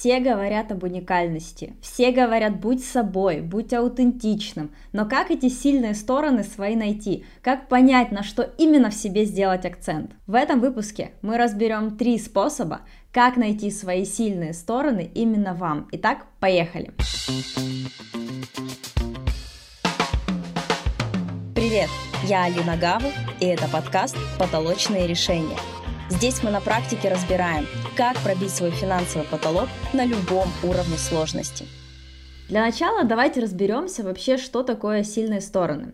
Все говорят об уникальности, все говорят будь собой, будь аутентичным, но как эти сильные стороны свои найти, как понять, на что именно в себе сделать акцент? В этом выпуске мы разберем три способа, как найти свои сильные стороны именно вам. Итак, поехали! Привет, я Алина Гаву, и это подкаст «Потолочные решения». Здесь мы на практике разбираем, как пробить свой финансовый потолок на любом уровне сложности. Для начала давайте разберемся вообще, что такое сильные стороны.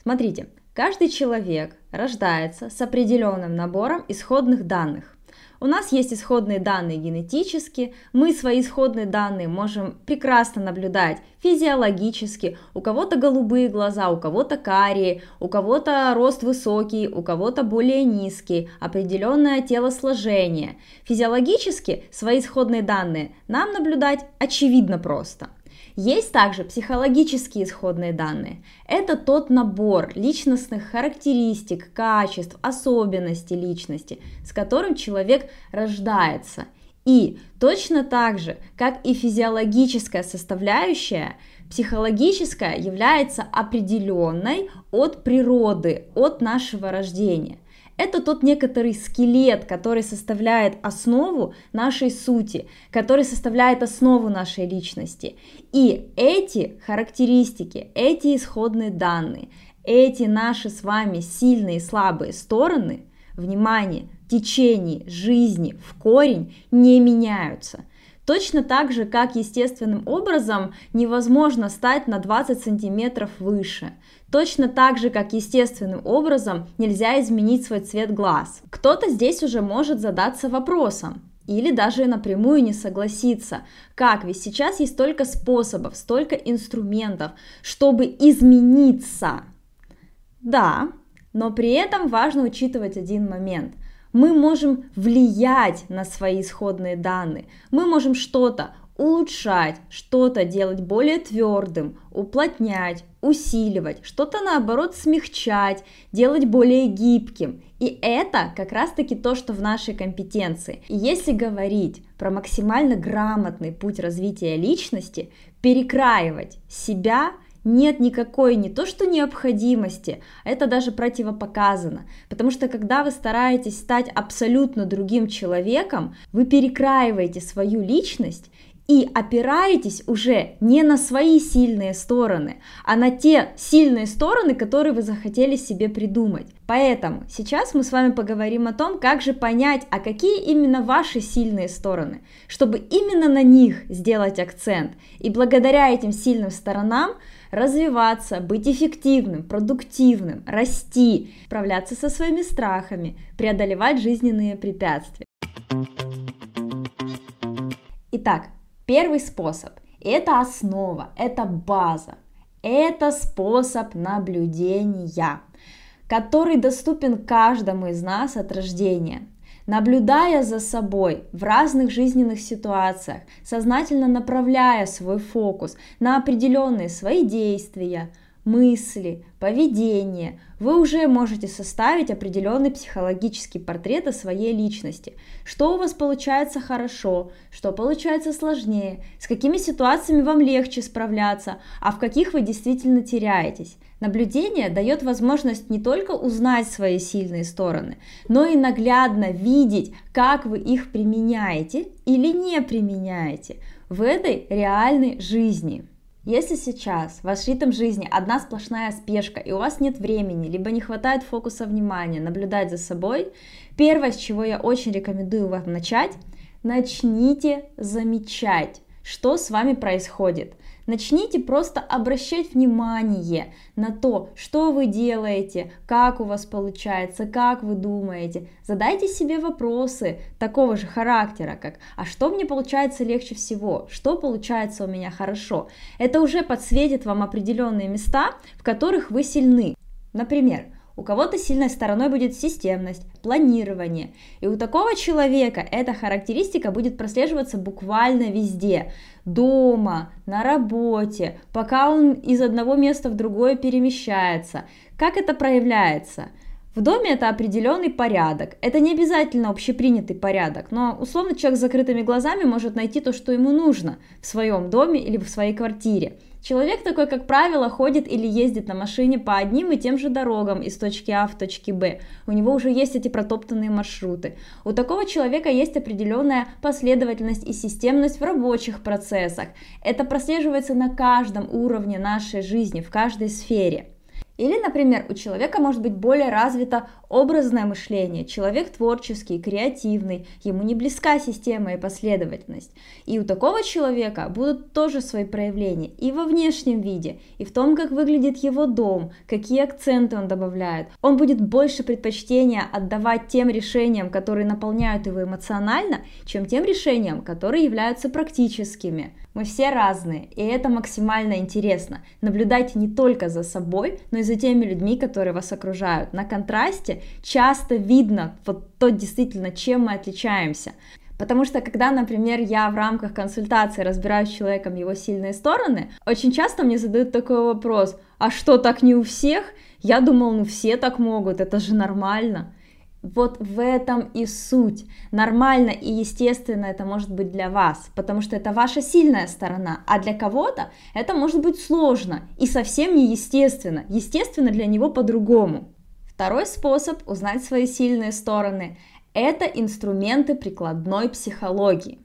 Смотрите, каждый человек рождается с определенным набором исходных данных. У нас есть исходные данные генетически, мы свои исходные данные можем прекрасно наблюдать физиологически. У кого-то голубые глаза, у кого-то карие, у кого-то рост высокий, у кого-то более низкий, определенное телосложение. Физиологически свои исходные данные нам наблюдать очевидно просто – есть также психологические исходные данные. Это тот набор личностных характеристик, качеств, особенностей личности, с которым человек рождается. И точно так же, как и физиологическая составляющая, психологическая является определенной от природы, от нашего рождения – это тот некоторый скелет, который составляет основу нашей сути, который составляет основу нашей личности. И эти характеристики, эти исходные данные, эти наши с вами сильные и слабые стороны, внимание, в течение жизни в корень не меняются. Точно так же, как естественным образом невозможно стать на 20 сантиметров выше. Точно так же, как естественным образом нельзя изменить свой цвет глаз. Кто-то здесь уже может задаться вопросом, или даже напрямую не согласиться. Как? Ведь сейчас есть столько способов, столько инструментов, чтобы измениться. Да, но при этом важно учитывать один момент – мы можем влиять на свои исходные данные, мы можем что-то улучшать, что-то делать более твердым, уплотнять, усиливать, что-то наоборот смягчать, делать более гибким. И это как раз-таки то, что в нашей компетенции. И если говорить про максимально грамотный путь развития личности, перекраивать себя – нет никакой не то что необходимости, это даже противопоказано. Потому что когда вы стараетесь стать абсолютно другим человеком, вы перекраиваете свою личность и опираетесь уже не на свои сильные стороны, а на те сильные стороны, которые вы захотели себе придумать. Поэтому сейчас мы с вами поговорим о том, как же понять, а какие именно ваши сильные стороны, чтобы именно на них сделать акцент. И благодаря этим сильным сторонам развиваться, быть эффективным, продуктивным, расти, справляться со своими страхами, преодолевать жизненные препятствия. Итак, Первый способ – это основа, это база, это способ наблюдения, который доступен каждому из нас от рождения. Наблюдая за собой в разных жизненных ситуациях, сознательно направляя свой фокус на определенные свои действия, мысли, поведение, вы уже можете составить определенный психологический портрет о своей личности. Что у вас получается хорошо, что получается сложнее, с какими ситуациями вам легче справляться, а в каких вы действительно теряетесь. Наблюдение дает возможность не только узнать свои сильные стороны, но и наглядно видеть, как вы их применяете или не применяете в этой реальной жизни. Если сейчас ваш ритм жизни одна сплошная спешка, и у вас нет времени, либо не хватает фокуса внимания наблюдать за собой, первое, с чего я очень рекомендую вам начать, начните замечать, что с вами происходит. Начните просто обращать внимание на то, что вы делаете, как у вас получается, как вы думаете. Задайте себе вопросы такого же характера, как «А что мне получается легче всего? Что получается у меня хорошо?» Это уже подсветит вам определенные места, в которых вы сильны. Например, у кого-то сильной стороной будет системность, планирование. И у такого человека эта характеристика будет прослеживаться буквально везде. Дома, на работе, пока он из одного места в другое перемещается. Как это проявляется? В доме это определенный порядок. Это не обязательно общепринятый порядок, но условно человек с закрытыми глазами может найти то, что ему нужно в своем доме или в своей квартире. Человек такой, как правило, ходит или ездит на машине по одним и тем же дорогам из точки А в точке Б. У него уже есть эти протоптанные маршруты. У такого человека есть определенная последовательность и системность в рабочих процессах. Это прослеживается на каждом уровне нашей жизни, в каждой сфере. Или, например, у человека может быть более развито образное мышление, человек творческий, креативный, ему не близка система и последовательность. И у такого человека будут тоже свои проявления и во внешнем виде, и в том, как выглядит его дом, какие акценты он добавляет. Он будет больше предпочтения отдавать тем решениям, которые наполняют его эмоционально, чем тем решениям, которые являются практическими. Мы все разные, и это максимально интересно. Наблюдайте не только за собой, но и за теми людьми, которые вас окружают. На контрасте часто видно вот то действительно, чем мы отличаемся. Потому что когда, например, я в рамках консультации разбираюсь с человеком его сильные стороны, очень часто мне задают такой вопрос, а что, так не у всех? Я думал, ну все так могут, это же нормально. Вот в этом и суть. Нормально и естественно это может быть для вас, потому что это ваша сильная сторона, а для кого-то это может быть сложно и совсем неестественно. Естественно для него по-другому. Второй способ узнать свои сильные стороны – это инструменты прикладной психологии.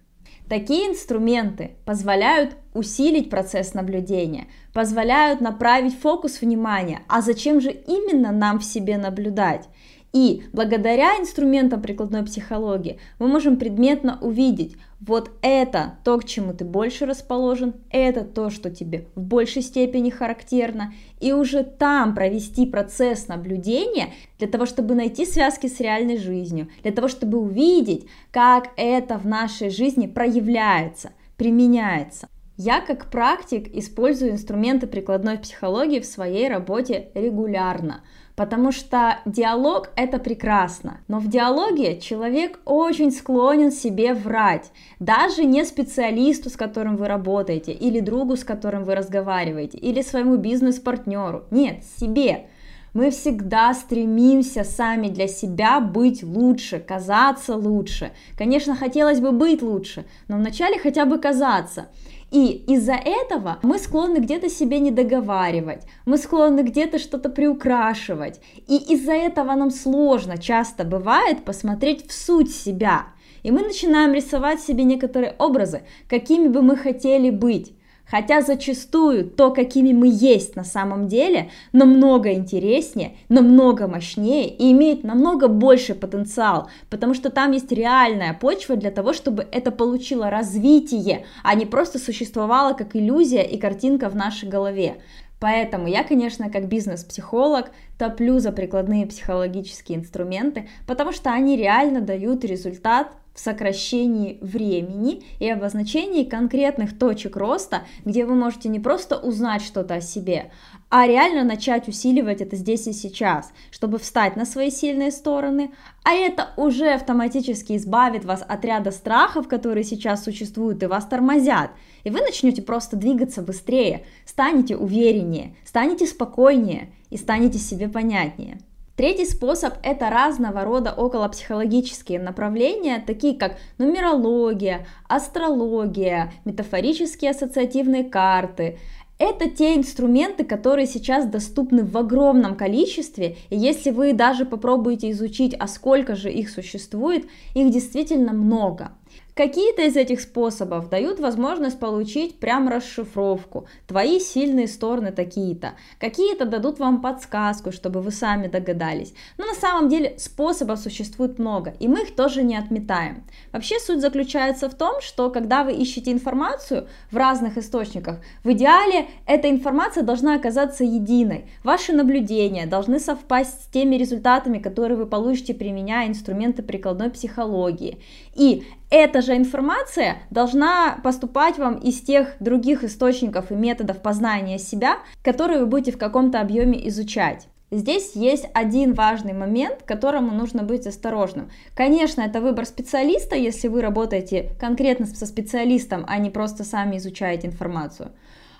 Такие инструменты позволяют усилить процесс наблюдения, позволяют направить фокус внимания, а зачем же именно нам в себе наблюдать? И благодаря инструментам прикладной психологии мы можем предметно увидеть, вот это то, к чему ты больше расположен, это то, что тебе в большей степени характерно, и уже там провести процесс наблюдения для того, чтобы найти связки с реальной жизнью, для того, чтобы увидеть, как это в нашей жизни проявляется, применяется. Я как практик использую инструменты прикладной психологии в своей работе регулярно – Потому что диалог это прекрасно, но в диалоге человек очень склонен себе врать, даже не специалисту, с которым вы работаете, или другу, с которым вы разговариваете, или своему бизнес-партнеру, нет, себе. Мы всегда стремимся сами для себя быть лучше, казаться лучше. Конечно, хотелось бы быть лучше, но вначале хотя бы казаться. И из-за этого мы склонны где-то себе не договаривать, мы склонны где-то что-то приукрашивать. И из-за этого нам сложно часто бывает посмотреть в суть себя. И мы начинаем рисовать себе некоторые образы, какими бы мы хотели быть. Хотя зачастую то, какими мы есть на самом деле, намного интереснее, намного мощнее и имеет намного больше потенциал, потому что там есть реальная почва для того, чтобы это получило развитие, а не просто существовало как иллюзия и картинка в нашей голове. Поэтому я, конечно, как бизнес-психолог топлю за прикладные психологические инструменты, потому что они реально дают результат в сокращении времени и обозначении конкретных точек роста, где вы можете не просто узнать что-то о себе, а реально начать усиливать это здесь и сейчас, чтобы встать на свои сильные стороны, а это уже автоматически избавит вас от ряда страхов, которые сейчас существуют и вас тормозят, и вы начнете просто двигаться быстрее, станете увереннее, станете спокойнее и станете себе понятнее. Третий способ – это разного рода околопсихологические направления, такие как нумерология, астрология, метафорические ассоциативные карты. Это те инструменты, которые сейчас доступны в огромном количестве, и если вы даже попробуете изучить, а сколько же их существует, их действительно много. Какие-то из этих способов дают возможность получить прям расшифровку. Твои сильные стороны такие-то. Какие-то дадут вам подсказку, чтобы вы сами догадались. Но на самом деле способов существует много, и мы их тоже не отметаем. Вообще суть заключается в том, что когда вы ищете информацию в разных источниках, в идеале эта информация должна оказаться единой. Ваши наблюдения должны совпасть с теми результатами, которые вы получите, применяя инструменты прикладной психологии. И эта же информация должна поступать вам из тех других источников и методов познания себя, которые вы будете в каком-то объеме изучать. Здесь есть один важный момент, к которому нужно быть осторожным. Конечно, это выбор специалиста, если вы работаете конкретно со специалистом, а не просто сами изучаете информацию.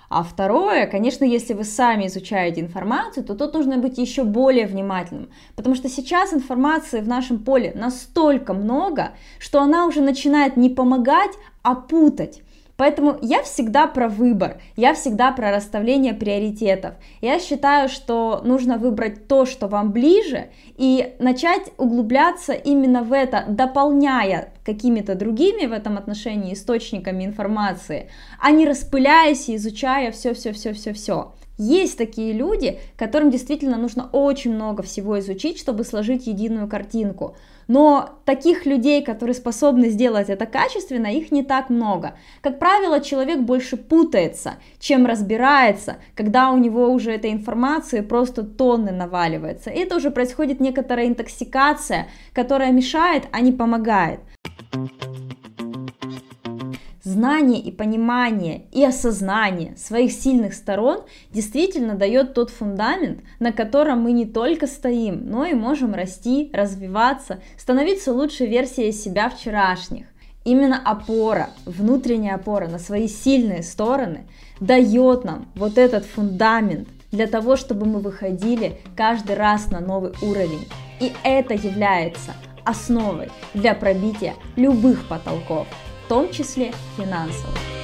А второе, конечно, если вы сами изучаете информацию, то тут нужно быть еще более внимательным, потому что сейчас информации в нашем поле настолько много, что она уже начинает не помогать, а путать. Поэтому я всегда про выбор, я всегда про расставление приоритетов. Я считаю, что нужно выбрать то, что вам ближе, и начать углубляться именно в это, дополняя какими-то другими в этом отношении источниками информации, а не распыляясь и изучая все-все-все-все-все. Есть такие люди, которым действительно нужно очень много всего изучить, чтобы сложить единую картинку. Но таких людей, которые способны сделать это качественно, их не так много. Как правило, человек больше путается, чем разбирается, когда у него уже этой информации просто тонны наваливается. И это уже происходит некоторая интоксикация, которая мешает, а не помогает знание и понимание и осознание своих сильных сторон действительно дает тот фундамент, на котором мы не только стоим, но и можем расти, развиваться, становиться лучшей версией себя вчерашних. Именно опора, внутренняя опора на свои сильные стороны дает нам вот этот фундамент для того, чтобы мы выходили каждый раз на новый уровень. И это является основой для пробития любых потолков в том числе финансово.